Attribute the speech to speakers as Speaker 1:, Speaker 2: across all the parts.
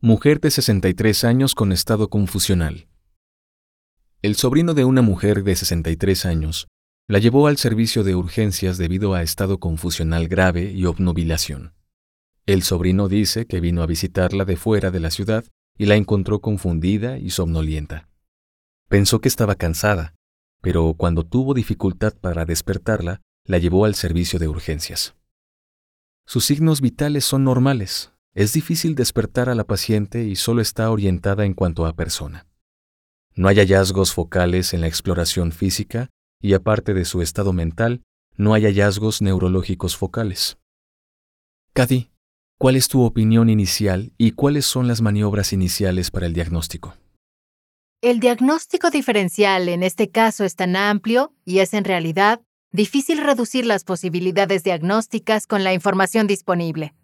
Speaker 1: Mujer de 63 años con estado confusional. El sobrino de una mujer de 63 años la llevó al servicio de urgencias debido a estado confusional grave y obnubilación. El sobrino dice que vino a visitarla de fuera de la ciudad y la encontró confundida y somnolienta. Pensó que estaba cansada, pero cuando tuvo dificultad para despertarla, la llevó al servicio de urgencias. Sus signos vitales son normales. Es difícil despertar a la paciente y solo está orientada en cuanto a persona. No hay hallazgos focales en la exploración física y aparte de su estado mental, no hay hallazgos neurológicos focales. Cady, ¿cuál es tu opinión inicial y cuáles son las maniobras iniciales para el diagnóstico?
Speaker 2: El diagnóstico diferencial en este caso es tan amplio y es en realidad difícil reducir las posibilidades diagnósticas con la información disponible.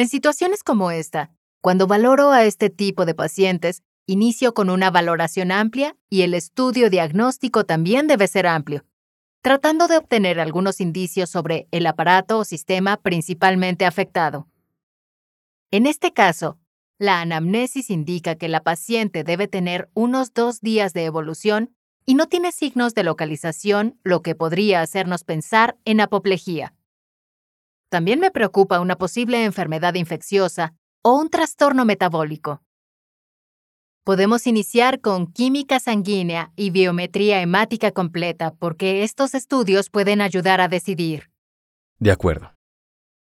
Speaker 2: En situaciones como esta, cuando valoro a este tipo de pacientes, inicio con una valoración amplia y el estudio diagnóstico también debe ser amplio, tratando de obtener algunos indicios sobre el aparato o sistema principalmente afectado. En este caso, la anamnesis indica que la paciente debe tener unos dos días de evolución y no tiene signos de localización, lo que podría hacernos pensar en apoplejía. También me preocupa una posible enfermedad infecciosa o un trastorno metabólico. Podemos iniciar con química sanguínea y biometría hemática completa porque estos estudios pueden ayudar a decidir.
Speaker 1: De acuerdo.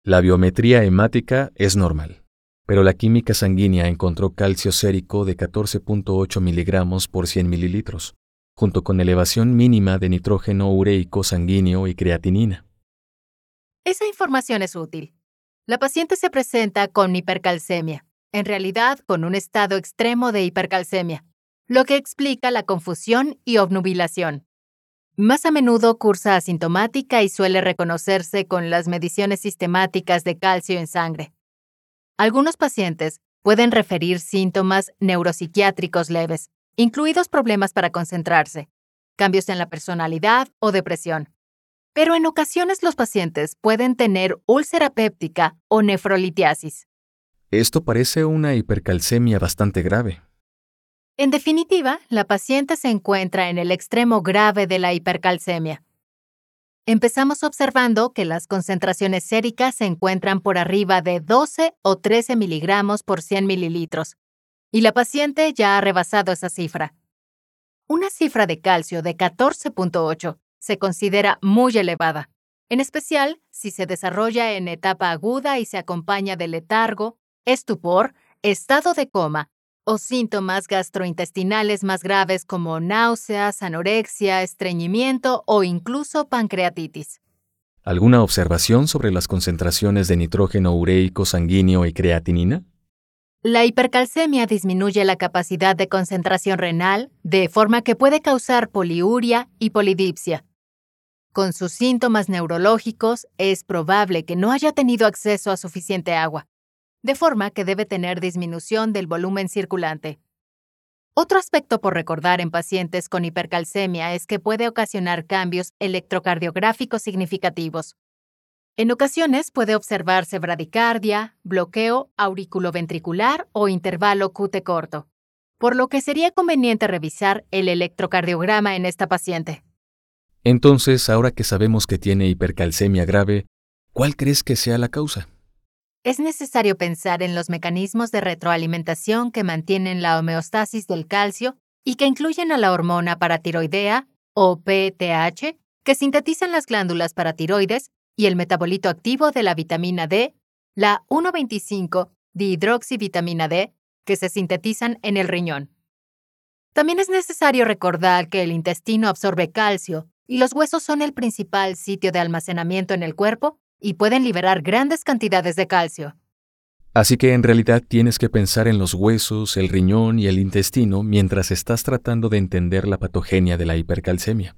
Speaker 1: La biometría hemática es normal, pero la química sanguínea encontró calcio sérico de 14.8 miligramos por 100 mililitros, junto con elevación mínima de nitrógeno ureico sanguíneo y creatinina.
Speaker 2: Esa información es útil. La paciente se presenta con hipercalcemia, en realidad con un estado extremo de hipercalcemia, lo que explica la confusión y obnubilación. Más a menudo cursa asintomática y suele reconocerse con las mediciones sistemáticas de calcio en sangre. Algunos pacientes pueden referir síntomas neuropsiquiátricos leves, incluidos problemas para concentrarse, cambios en la personalidad o depresión. Pero en ocasiones los pacientes pueden tener úlcera péptica o nefrolitiasis.
Speaker 1: Esto parece una hipercalcemia bastante grave.
Speaker 2: En definitiva, la paciente se encuentra en el extremo grave de la hipercalcemia. Empezamos observando que las concentraciones séricas se encuentran por arriba de 12 o 13 miligramos por 100 mililitros, y la paciente ya ha rebasado esa cifra. Una cifra de calcio de 14.8 se considera muy elevada, en especial si se desarrolla en etapa aguda y se acompaña de letargo, estupor, estado de coma o síntomas gastrointestinales más graves como náuseas, anorexia, estreñimiento o incluso pancreatitis.
Speaker 1: ¿Alguna observación sobre las concentraciones de nitrógeno ureico sanguíneo y creatinina?
Speaker 2: La hipercalcemia disminuye la capacidad de concentración renal, de forma que puede causar poliuria y polidipsia. Con sus síntomas neurológicos, es probable que no haya tenido acceso a suficiente agua, de forma que debe tener disminución del volumen circulante. Otro aspecto por recordar en pacientes con hipercalcemia es que puede ocasionar cambios electrocardiográficos significativos, en ocasiones puede observarse bradicardia, bloqueo auriculoventricular o intervalo QT corto, por lo que sería conveniente revisar el electrocardiograma en esta paciente.
Speaker 1: Entonces, ahora que sabemos que tiene hipercalcemia grave, ¿cuál crees que sea la causa?
Speaker 2: Es necesario pensar en los mecanismos de retroalimentación que mantienen la homeostasis del calcio y que incluyen a la hormona paratiroidea, o PTH, que sintetizan las glándulas paratiroides y el metabolito activo de la vitamina D, la 1,25-dihidroxivitamina D, que se sintetizan en el riñón. También es necesario recordar que el intestino absorbe calcio los huesos son el principal sitio de almacenamiento en el cuerpo y pueden liberar grandes cantidades de calcio.
Speaker 1: Así que en realidad tienes que pensar en los huesos, el riñón y el intestino mientras estás tratando de entender la patogenia de la hipercalcemia.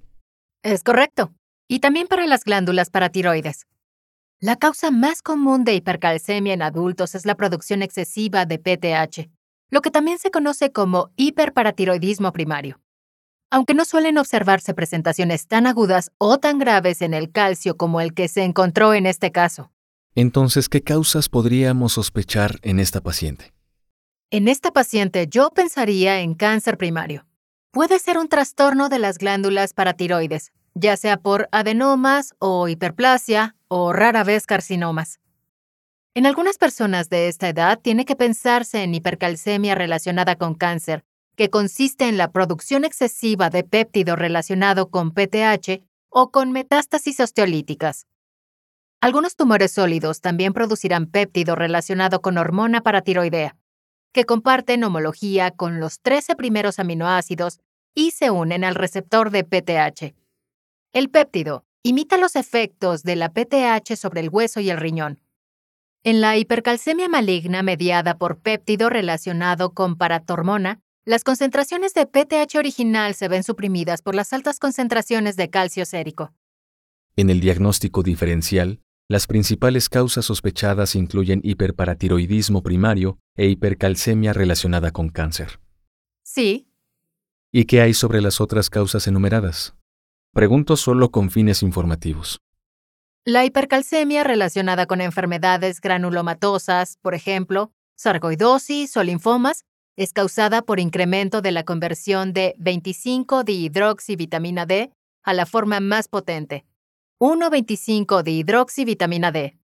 Speaker 2: Es correcto. Y también para las glándulas paratiroides. La causa más común de hipercalcemia en adultos es la producción excesiva de PTH, lo que también se conoce como hiperparatiroidismo primario. Aunque no suelen observarse presentaciones tan agudas o tan graves en el calcio como el que se encontró en este caso.
Speaker 1: Entonces, ¿qué causas podríamos sospechar en esta paciente?
Speaker 2: En esta paciente yo pensaría en cáncer primario. Puede ser un trastorno de las glándulas paratiroides, ya sea por adenomas o hiperplasia o rara vez carcinomas. En algunas personas de esta edad tiene que pensarse en hipercalcemia relacionada con cáncer, que consiste en la producción excesiva de péptido relacionado con PTH o con metástasis osteolíticas. Algunos tumores sólidos también producirán péptido relacionado con hormona paratiroidea, que comparten homología con los 13 primeros aminoácidos y se unen al receptor de PTH. El péptido imita los efectos de la PTH sobre el hueso y el riñón. En la hipercalcemia maligna mediada por péptido relacionado con paratormona, las concentraciones de PTH original se ven suprimidas por las altas concentraciones de calcio sérico.
Speaker 1: En el diagnóstico diferencial, las principales causas sospechadas incluyen hiperparatiroidismo primario e hipercalcemia relacionada con cáncer.
Speaker 2: Sí.
Speaker 1: ¿Y qué hay sobre las otras causas enumeradas? Pregunto solo con fines informativos.
Speaker 2: La hipercalcemia relacionada con enfermedades granulomatosas, por ejemplo, sarcoidosis o linfomas, es causada por incremento de la conversión de 25-dihidroxivitamina D a la forma más potente, 1,25 de hidroxivitamina D.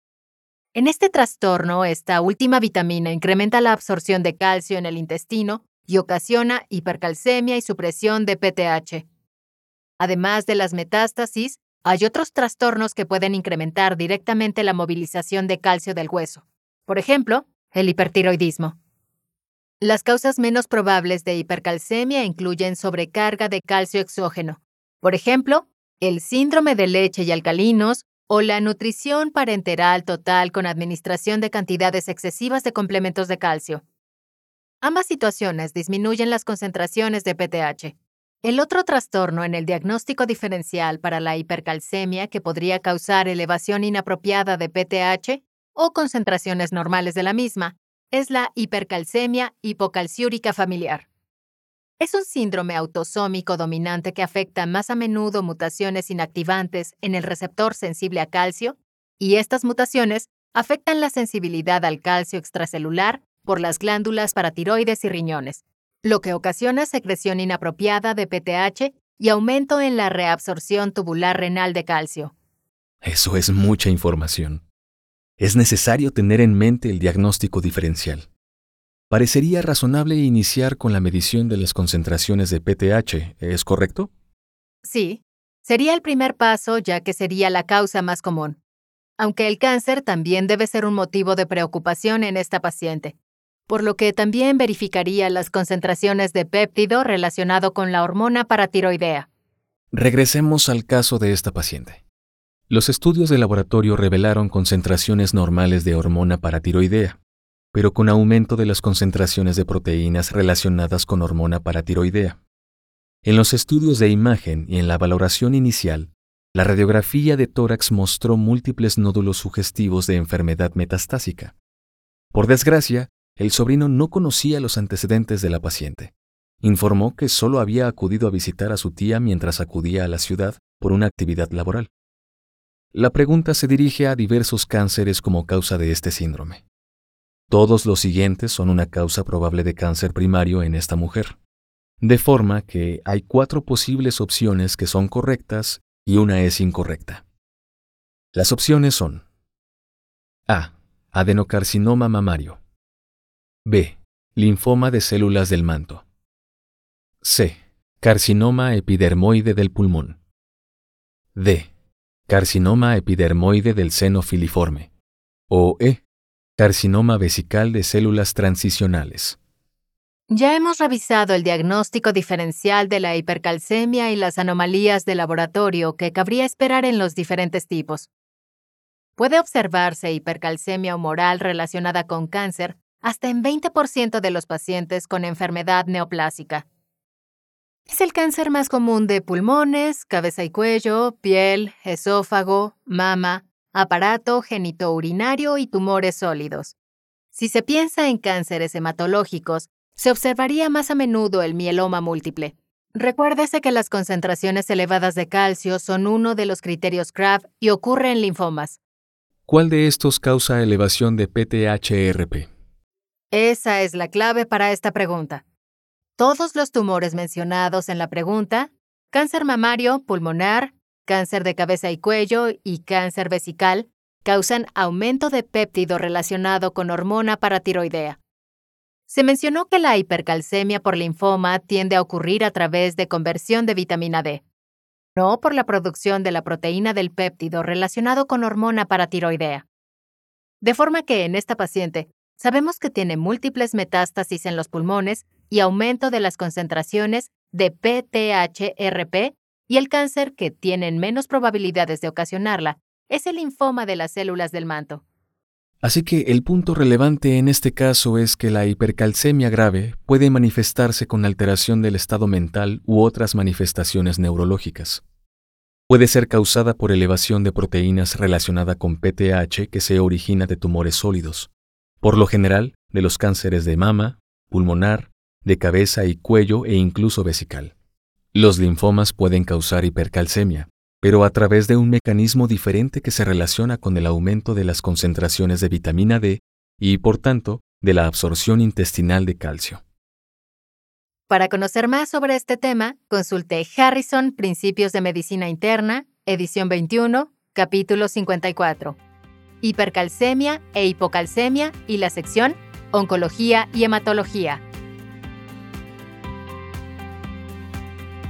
Speaker 2: En este trastorno, esta última vitamina incrementa la absorción de calcio en el intestino y ocasiona hipercalcemia y supresión de PTH. Además de las metástasis, hay otros trastornos que pueden incrementar directamente la movilización de calcio del hueso. Por ejemplo, el hipertiroidismo. Las causas menos probables de hipercalcemia incluyen sobrecarga de calcio exógeno, por ejemplo, el síndrome de leche y alcalinos o la nutrición parenteral total con administración de cantidades excesivas de complementos de calcio. Ambas situaciones disminuyen las concentraciones de PTH. El otro trastorno en el diagnóstico diferencial para la hipercalcemia que podría causar elevación inapropiada de PTH o concentraciones normales de la misma es la hipercalcemia hipocalciúrica familiar. Es un síndrome autosómico dominante que afecta más a menudo mutaciones inactivantes en el receptor sensible a calcio, y estas mutaciones afectan la sensibilidad al calcio extracelular por las glándulas paratiroides y riñones, lo que ocasiona secreción inapropiada de PTH y aumento en la reabsorción tubular renal de calcio.
Speaker 1: Eso es mucha información. Es necesario tener en mente el diagnóstico diferencial. Parecería razonable iniciar con la medición de las concentraciones de PTH, ¿es correcto?
Speaker 2: Sí, sería el primer paso ya que sería la causa más común. Aunque el cáncer también debe ser un motivo de preocupación en esta paciente, por lo que también verificaría las concentraciones de péptido relacionado con la hormona paratiroidea.
Speaker 1: Regresemos al caso de esta paciente. Los estudios de laboratorio revelaron concentraciones normales de hormona paratiroidea, pero con aumento de las concentraciones de proteínas relacionadas con hormona paratiroidea. En los estudios de imagen y en la valoración inicial, la radiografía de tórax mostró múltiples nódulos sugestivos de enfermedad metastásica. Por desgracia, el sobrino no conocía los antecedentes de la paciente. Informó que solo había acudido a visitar a su tía mientras acudía a la ciudad por una actividad laboral. La pregunta se dirige a diversos cánceres como causa de este síndrome. Todos los siguientes son una causa probable de cáncer primario en esta mujer. De forma que hay cuatro posibles opciones que son correctas y una es incorrecta. Las opciones son A. Adenocarcinoma mamario. B. Linfoma de células del manto. C. Carcinoma epidermoide del pulmón. D. Carcinoma epidermoide del seno filiforme. O E Carcinoma vesical de células transicionales.
Speaker 2: Ya hemos revisado el diagnóstico diferencial de la hipercalcemia y las anomalías de laboratorio que cabría esperar en los diferentes tipos. Puede observarse hipercalcemia humoral relacionada con cáncer hasta en 20% de los pacientes con enfermedad neoplásica. Es el cáncer más común de pulmones, cabeza y cuello, piel, esófago, mama, aparato genitourinario y tumores sólidos. Si se piensa en cánceres hematológicos, se observaría más a menudo el mieloma múltiple. Recuérdese que las concentraciones elevadas de calcio son uno de los criterios CRAV y ocurre en linfomas.
Speaker 1: ¿Cuál de estos causa elevación de PTHRP?
Speaker 2: Esa es la clave para esta pregunta. Todos los tumores mencionados en la pregunta, cáncer mamario, pulmonar, cáncer de cabeza y cuello y cáncer vesical, causan aumento de péptido relacionado con hormona paratiroidea. Se mencionó que la hipercalcemia por linfoma tiende a ocurrir a través de conversión de vitamina D no por la producción de la proteína del péptido relacionado con hormona paratiroidea. De forma que en esta paciente sabemos que tiene múltiples metástasis en los pulmones y aumento de las concentraciones de PTHRP y el cáncer que tienen menos probabilidades de ocasionarla es el linfoma de las células del manto.
Speaker 1: Así que el punto relevante en este caso es que la hipercalcemia grave puede manifestarse con alteración del estado mental u otras manifestaciones neurológicas. Puede ser causada por elevación de proteínas relacionada con PTH que se origina de tumores sólidos, por lo general de los cánceres de mama, pulmonar, de cabeza y cuello e incluso vesical. Los linfomas pueden causar hipercalcemia, pero a través de un mecanismo diferente que se relaciona con el aumento de las concentraciones de vitamina D y, por tanto, de la absorción intestinal de calcio.
Speaker 2: Para conocer más sobre este tema, consulte Harrison Principios de Medicina Interna, edición 21, capítulo 54. Hipercalcemia e hipocalcemia y la sección Oncología y Hematología.